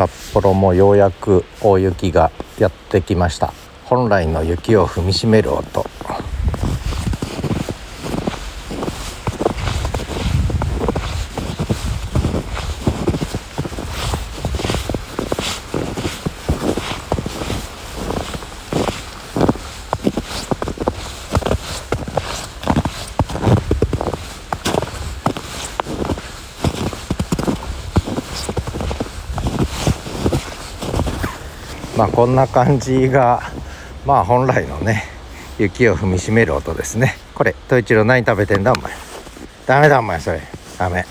札幌もようやく大雪がやってきました。本来の雪を踏みしめる音。まあこんな感じがまあ本来のね雪を踏みしめる音ですね。これ統一郎何食べてんだお前。ダメだお前それ。ダメ。